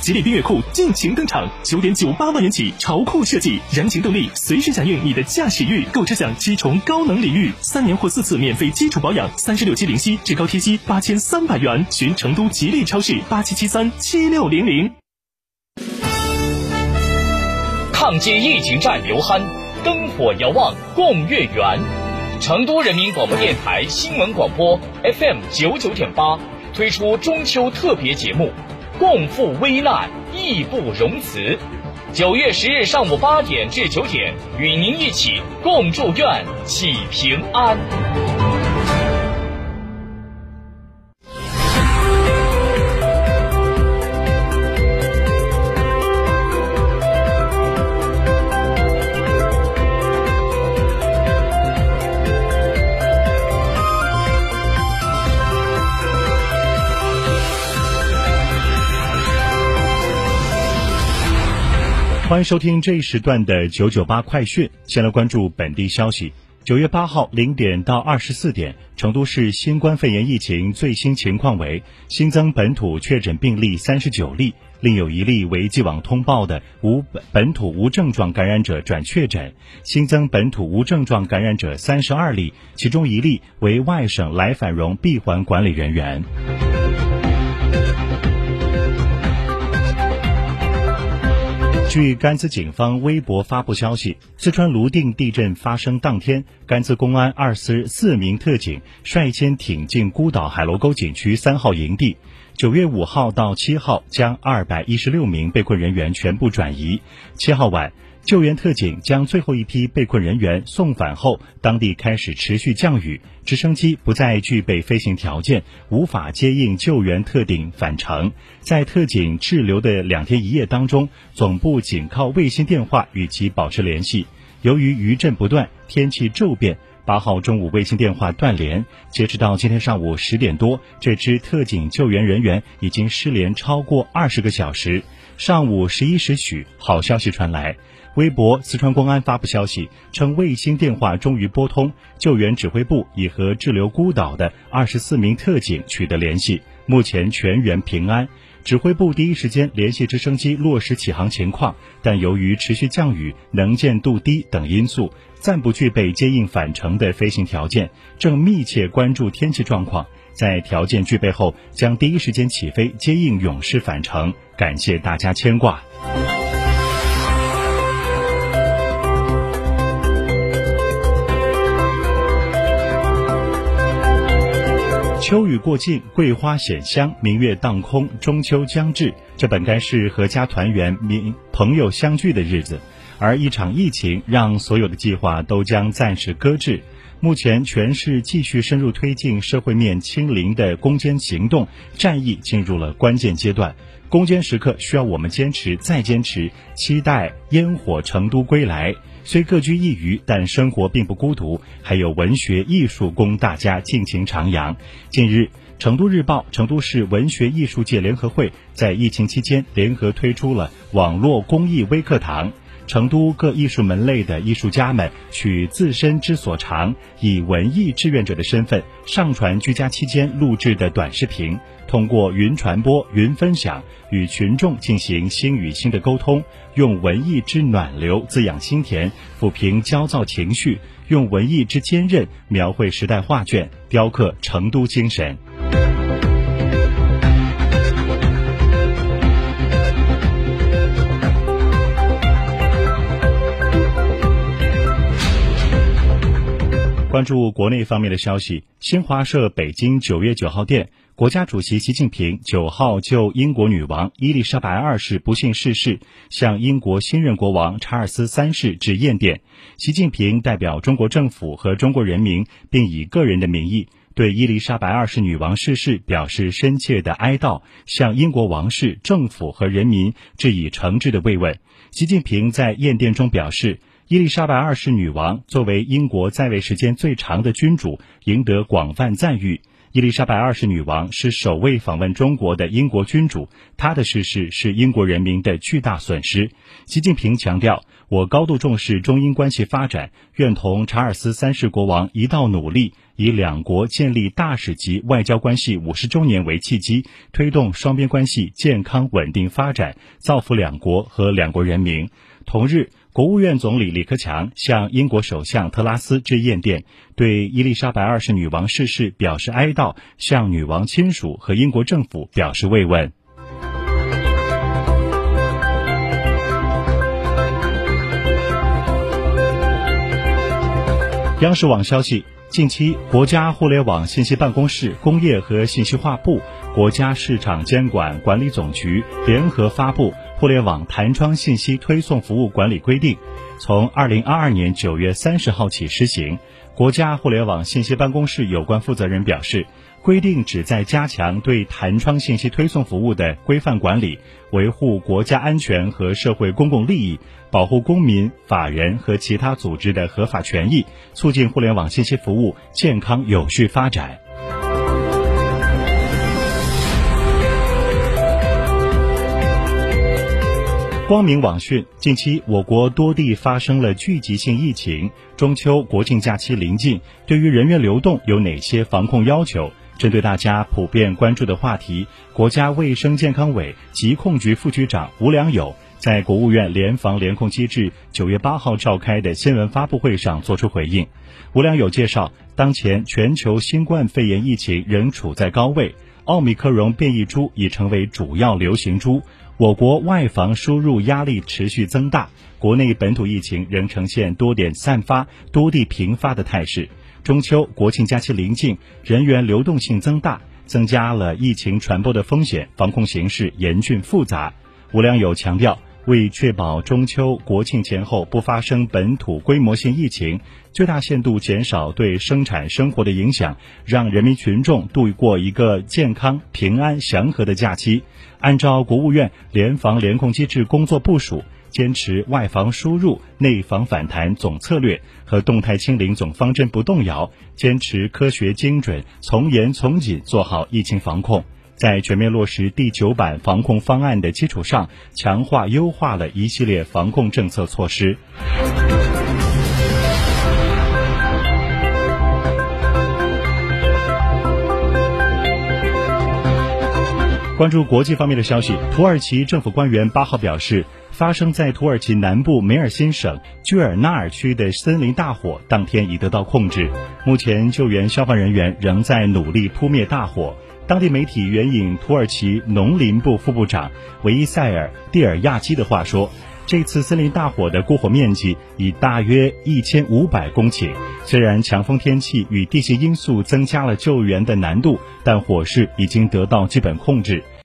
吉利缤越酷尽情登场，九点九八万元起，潮酷设计，燃情动力，随时响应你的驾驶欲。购车享七重高能礼遇，三年或四次免费基础保养，三十六期零息，至高贴息八千三百元。寻成都吉利超市八七七三七六零零。抗击疫情战犹酣，灯火遥望共月圆。成都人民广播电台新闻广播 FM 九九点八推出中秋特别节目。共赴危难，义不容辞。九月十日上午八点至九点，与您一起共祝愿祈平安。欢迎收听这一时段的九九八快讯。先来关注本地消息。九月八号零点到二十四点，成都市新冠肺炎疫情最新情况为：新增本土确诊病例三十九例，另有一例为既往通报的无本本土无症状感染者转确诊；新增本土无症状感染者三十二例，其中一例为外省来返蓉闭环管理人员。据甘孜警方微博发布消息，四川泸定地震发生当天，甘孜公安二师四名特警率先挺进孤岛海螺沟景区三号营地。九月五号到七号，将二百一十六名被困人员全部转移。七号晚。救援特警将最后一批被困人员送返后，当地开始持续降雨，直升机不再具备飞行条件，无法接应救援特警返程。在特警滞留的两天一夜当中，总部仅靠卫星电话与其保持联系。由于余震不断，天气骤变，八号中午卫星电话断联。截止到今天上午十点多，这支特警救援人员已经失联超过二十个小时。上午十一时许，好消息传来。微博四川公安发布消息称，卫星电话终于拨通，救援指挥部已和滞留孤岛的二十四名特警取得联系，目前全员平安。指挥部第一时间联系直升机落实起航情况，但由于持续降雨、能见度低等因素，暂不具备接应返程的飞行条件，正密切关注天气状况，在条件具备后，将第一时间起飞接应勇士返程。感谢大家牵挂。秋雨过境，桂花显香，明月当空，中秋将至。这本该是阖家团圆、民朋友相聚的日子，而一场疫情让所有的计划都将暂时搁置。目前，全市继续深入推进社会面清零的攻坚行动，战役进入了关键阶段。攻坚时刻需要我们坚持再坚持，期待烟火成都归来。虽各居一隅，但生活并不孤独，还有文学艺术供大家尽情徜徉。近日，《成都日报》成都市文学艺术界联合会在疫情期间联合推出了网络公益微课堂。成都各艺术门类的艺术家们取自身之所长，以文艺志愿者的身份上传居家期间录制的短视频，通过云传播、云分享，与群众进行心与心的沟通，用文艺之暖流滋养心田，抚平焦躁情绪；用文艺之坚韧描绘时代画卷，雕刻成都精神。关注国内方面的消息，新华社北京九月九号电，国家主席习近平九号就英国女王伊丽莎白二世不幸逝世，向英国新任国王查尔斯三世致唁电。习近平代表中国政府和中国人民，并以个人的名义对伊丽莎白二世女王逝世表示深切的哀悼，向英国王室、政府和人民致以诚挚的慰问。习近平在唁电中表示。伊丽莎白二世女王作为英国在位时间最长的君主，赢得广泛赞誉。伊丽莎白二世女王是首位访问中国的英国君主，她的逝世是英国人民的巨大损失。习近平强调，我高度重视中英关系发展，愿同查尔斯三世国王一道努力，以两国建立大使级外交关系五十周年为契机，推动双边关系健康稳定发展，造福两国和两国人民。同日。国务院总理李克强向英国首相特拉斯致唁电，对伊丽莎白二世女王逝世表示哀悼，向女王亲属和英国政府表示慰问。央视网消息。近期，国家互联网信息办公室、工业和信息化部、国家市场监管管理总局联合发布《互联网弹窗信息推送服务管理规定》，从二零二二年九月三十号起施行。国家互联网信息办公室有关负责人表示。规定旨在加强对弹窗信息推送服务的规范管理，维护国家安全和社会公共利益，保护公民、法人和其他组织的合法权益，促进互联网信息服务健康有序发展。光明网讯：近期，我国多地发生了聚集性疫情，中秋国庆假期临近，对于人员流动有哪些防控要求？针对大家普遍关注的话题，国家卫生健康委疾控局副局长吴良友在国务院联防联控机制九月八号召开的新闻发布会上作出回应。吴良友介绍，当前全球新冠肺炎疫情仍处在高位，奥密克戎变异株已成为主要流行株，我国外防输入压力持续增大，国内本土疫情仍呈现多点散发、多地频发的态势。中秋国庆假期临近，人员流动性增大，增加了疫情传播的风险，防控形势严峻复杂。吴良友强调，为确保中秋国庆前后不发生本土规模性疫情，最大限度减少对生产生活的影响，让人民群众度过一个健康、平安、祥和的假期。按照国务院联防联控机制工作部署。坚持外防输入、内防反弹总策略和动态清零总方针不动摇，坚持科学精准、从严从紧做好疫情防控。在全面落实第九版防控方案的基础上，强化优化了一系列防控政策措施。关注国际方面的消息，土耳其政府官员八号表示。发生在土耳其南部梅尔辛省居尔纳尔区的森林大火，当天已得到控制。目前，救援消防人员仍在努力扑灭大火。当地媒体援引土耳其农林部副部长维伊塞尔·蒂尔亚基的话说：“这次森林大火的过火面积已大约一千五百公顷。虽然强风天气与地形因素增加了救援的难度，但火势已经得到基本控制。”